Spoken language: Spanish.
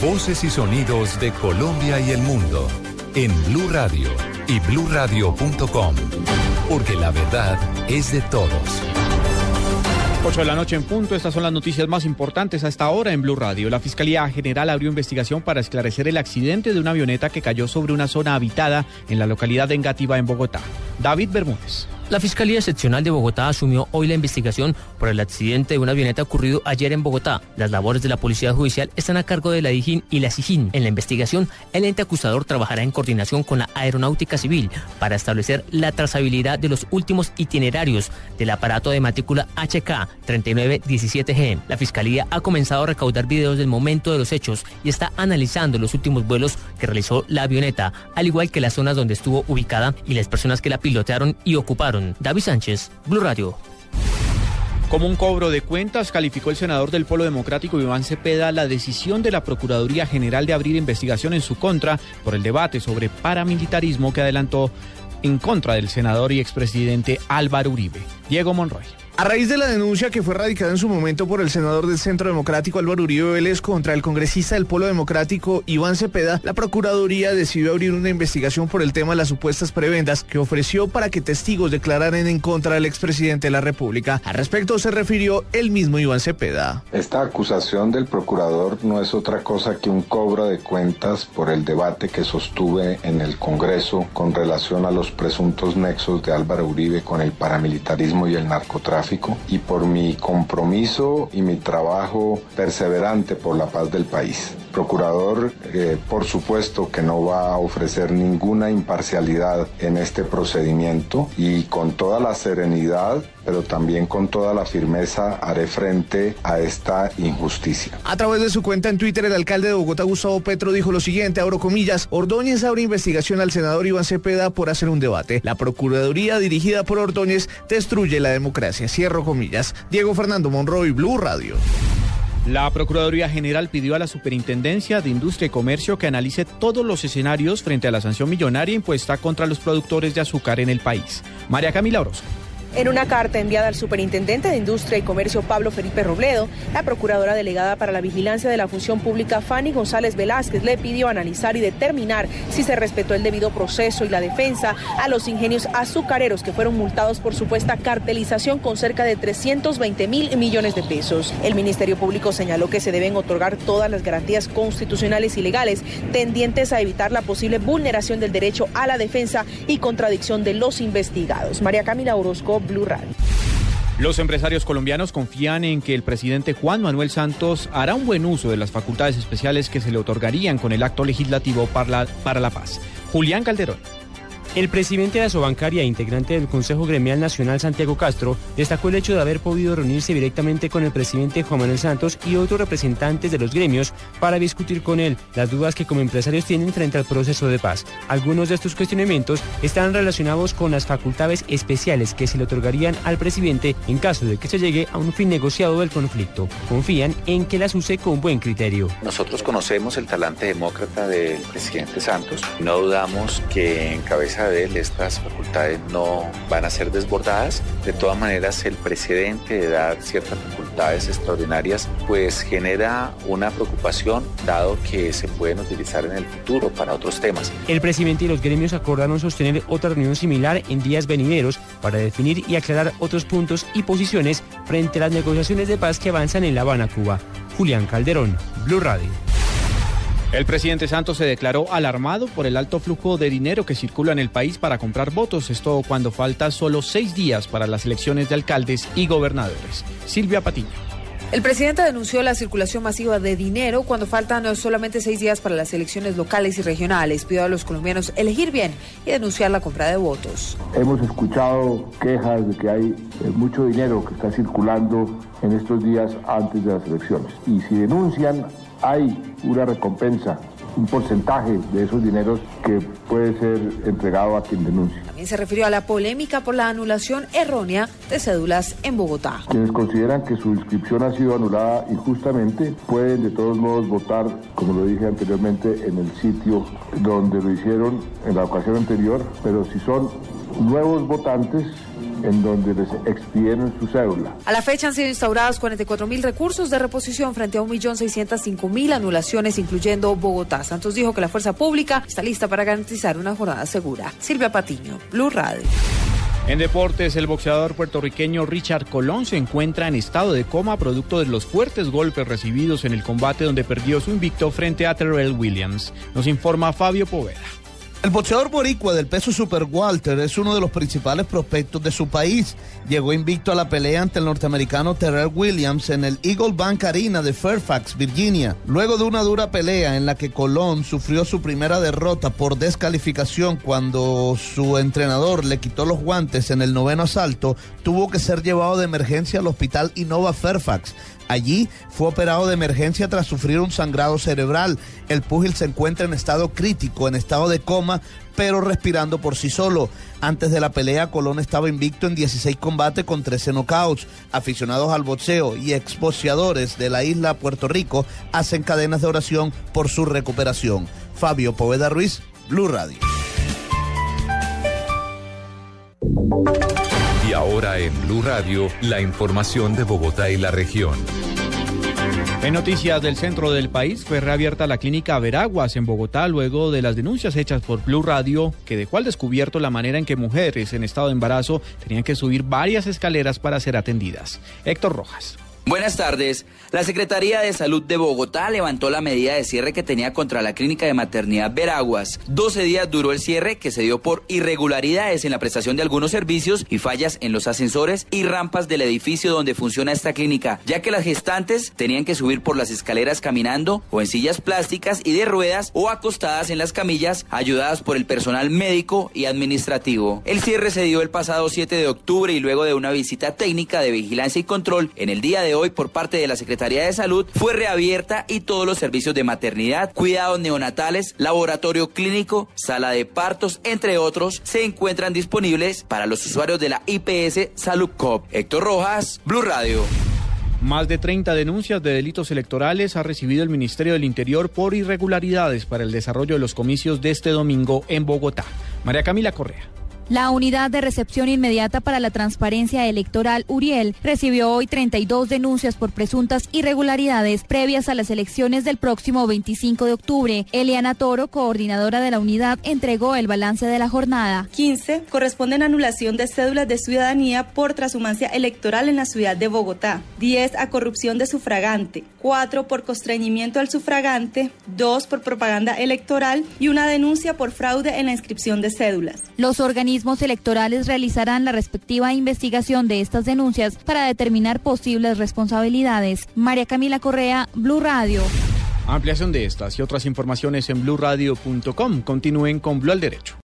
Voces y sonidos de Colombia y el mundo en Blue Radio y bluradio.com, porque la verdad es de todos. 8 de la noche en punto, estas son las noticias más importantes a esta hora en Blue Radio. La Fiscalía General abrió investigación para esclarecer el accidente de una avioneta que cayó sobre una zona habitada en la localidad de Engativá, en Bogotá. David Bermúdez. La Fiscalía Seccional de Bogotá asumió hoy la investigación por el accidente de una avioneta ocurrido ayer en Bogotá. Las labores de la Policía Judicial están a cargo de la DIJÍN y la SIJÍN. En la investigación, el ente acusador trabajará en coordinación con la Aeronáutica Civil para establecer la trazabilidad de los últimos itinerarios del aparato de matrícula HK 3917G. La Fiscalía ha comenzado a recaudar videos del momento de los hechos y está analizando los últimos vuelos que realizó la avioneta, al igual que las zonas donde estuvo ubicada y las personas que la pilotearon y ocuparon. David Sánchez, Blue Radio. Como un cobro de cuentas, calificó el senador del Polo Democrático Iván Cepeda la decisión de la Procuraduría General de abrir investigación en su contra por el debate sobre paramilitarismo que adelantó en contra del senador y expresidente Álvaro Uribe. Diego Monroy. A raíz de la denuncia que fue radicada en su momento por el senador del Centro Democrático Álvaro Uribe Vélez contra el congresista del Polo Democrático Iván Cepeda, la Procuraduría decidió abrir una investigación por el tema de las supuestas prebendas que ofreció para que testigos declararan en contra del expresidente de la República. Al respecto se refirió el mismo Iván Cepeda. Esta acusación del procurador no es otra cosa que un cobro de cuentas por el debate que sostuve en el Congreso con relación a los presuntos nexos de Álvaro Uribe con el paramilitarismo y el narcotráfico y por mi compromiso y mi trabajo perseverante por la paz del país. Procurador, eh, por supuesto que no va a ofrecer ninguna imparcialidad en este procedimiento y con toda la serenidad pero también con toda la firmeza haré frente a esta injusticia. A través de su cuenta en Twitter, el alcalde de Bogotá, Gustavo Petro, dijo lo siguiente, abro comillas, Ordóñez abre investigación al senador Iván Cepeda por hacer un debate. La Procuraduría dirigida por Ordóñez destruye la democracia. Cierro comillas. Diego Fernando Monroy, Blue Radio. La Procuraduría General pidió a la Superintendencia de Industria y Comercio que analice todos los escenarios frente a la sanción millonaria impuesta contra los productores de azúcar en el país. María Camila Orozco. En una carta enviada al superintendente de Industria y Comercio Pablo Felipe Robledo, la procuradora delegada para la vigilancia de la función pública Fanny González Velázquez le pidió analizar y determinar si se respetó el debido proceso y la defensa a los ingenios azucareros que fueron multados por supuesta cartelización con cerca de 320 mil millones de pesos. El Ministerio Público señaló que se deben otorgar todas las garantías constitucionales y legales tendientes a evitar la posible vulneración del derecho a la defensa y contradicción de los investigados. María Camila Orozco, Los empresarios colombianos confían en que el presidente Juan Manuel Santos hará un buen uso de las facultades especiales que se le otorgarían con el acto legislativo para la, para la paz. Julián Calderón. El presidente de Asobancaria e integrante del Consejo Gremial Nacional Santiago Castro destacó el hecho de haber podido reunirse directamente con el presidente Juan Manuel Santos y otros representantes de los gremios para discutir con él las dudas que como empresarios tienen frente al proceso de paz. Algunos de estos cuestionamientos están relacionados con las facultades especiales que se le otorgarían al presidente en caso de que se llegue a un fin negociado del conflicto. Confían en que las use con buen criterio. Nosotros conocemos el talante demócrata del presidente Santos. No dudamos que en de él estas facultades no van a ser desbordadas. De todas maneras, el precedente de dar ciertas facultades extraordinarias pues genera una preocupación dado que se pueden utilizar en el futuro para otros temas. El presidente y los gremios acordaron sostener otra reunión similar en días venideros para definir y aclarar otros puntos y posiciones frente a las negociaciones de paz que avanzan en La Habana, Cuba. Julián Calderón, Blue Radio. El presidente Santos se declaró alarmado por el alto flujo de dinero que circula en el país para comprar votos, esto cuando falta solo seis días para las elecciones de alcaldes y gobernadores. Silvia Patiño. El presidente denunció la circulación masiva de dinero cuando faltan solamente seis días para las elecciones locales y regionales. Pidió a los colombianos elegir bien y denunciar la compra de votos. Hemos escuchado quejas de que hay eh, mucho dinero que está circulando en estos días antes de las elecciones. Y si denuncian hay una recompensa, un porcentaje de esos dineros que puede ser entregado a quien denuncie. También se refirió a la polémica por la anulación errónea de cédulas en Bogotá. Quienes consideran que su inscripción ha sido anulada injustamente pueden de todos modos votar, como lo dije anteriormente, en el sitio donde lo hicieron en la ocasión anterior, pero si son nuevos votantes en donde les expidieron su cédula. A la fecha han sido instaurados 44 mil recursos de reposición frente a 1.605.000 anulaciones, incluyendo Bogotá. Santos dijo que la fuerza pública está lista para garantizar una jornada segura. Silvia Patiño, Blue Radio. En deportes, el boxeador puertorriqueño Richard Colón se encuentra en estado de coma producto de los fuertes golpes recibidos en el combate donde perdió su invicto frente a Terrell Williams. Nos informa Fabio Poveda. El boxeador boricua del peso super Walter es uno de los principales prospectos de su país. Llegó invicto a la pelea ante el norteamericano Terrell Williams en el Eagle Bank Arena de Fairfax, Virginia. Luego de una dura pelea en la que Colón sufrió su primera derrota por descalificación cuando su entrenador le quitó los guantes en el noveno asalto, tuvo que ser llevado de emergencia al hospital Innova Fairfax. Allí fue operado de emergencia tras sufrir un sangrado cerebral. El púgil se encuentra en estado crítico, en estado de coma, pero respirando por sí solo. Antes de la pelea, Colón estaba invicto en 16 combates con 13 knockouts. Aficionados al boxeo y exposeadores de la isla Puerto Rico hacen cadenas de oración por su recuperación. Fabio Poveda Ruiz, Blue Radio. Y ahora en Blue Radio, la información de Bogotá y la región. En noticias del centro del país, fue reabierta la clínica Veraguas en Bogotá luego de las denuncias hechas por Blue Radio, que dejó al descubierto la manera en que mujeres en estado de embarazo tenían que subir varias escaleras para ser atendidas. Héctor Rojas. Buenas tardes. La Secretaría de Salud de Bogotá levantó la medida de cierre que tenía contra la clínica de maternidad Veraguas. 12 días duró el cierre que se dio por irregularidades en la prestación de algunos servicios y fallas en los ascensores y rampas del edificio donde funciona esta clínica, ya que las gestantes tenían que subir por las escaleras caminando o en sillas plásticas y de ruedas o acostadas en las camillas, ayudadas por el personal médico y administrativo. El cierre se dio el pasado 7 de octubre y luego de una visita técnica de vigilancia y control en el día de hoy por parte de la Secretaría de Salud fue reabierta y todos los servicios de maternidad, cuidados neonatales, laboratorio clínico, sala de partos, entre otros, se encuentran disponibles para los usuarios de la IPS Salud Cop. Héctor Rojas, Blue Radio. Más de 30 denuncias de delitos electorales ha recibido el Ministerio del Interior por irregularidades para el desarrollo de los comicios de este domingo en Bogotá. María Camila Correa. La Unidad de Recepción Inmediata para la Transparencia Electoral, Uriel, recibió hoy 32 denuncias por presuntas irregularidades previas a las elecciones del próximo 25 de octubre. Eliana Toro, coordinadora de la unidad, entregó el balance de la jornada. 15 corresponden a anulación de cédulas de ciudadanía por transhumancia electoral en la ciudad de Bogotá. 10 a corrupción de sufragante. 4 por constreñimiento al sufragante. 2 por propaganda electoral y una denuncia por fraude en la inscripción de cédulas. Los organismos electorales realizarán la respectiva investigación de estas denuncias para determinar posibles responsabilidades. María Camila Correa, Blue Radio. Ampliación de estas y otras informaciones en blurradio.com. Continúen con Blue al Derecho.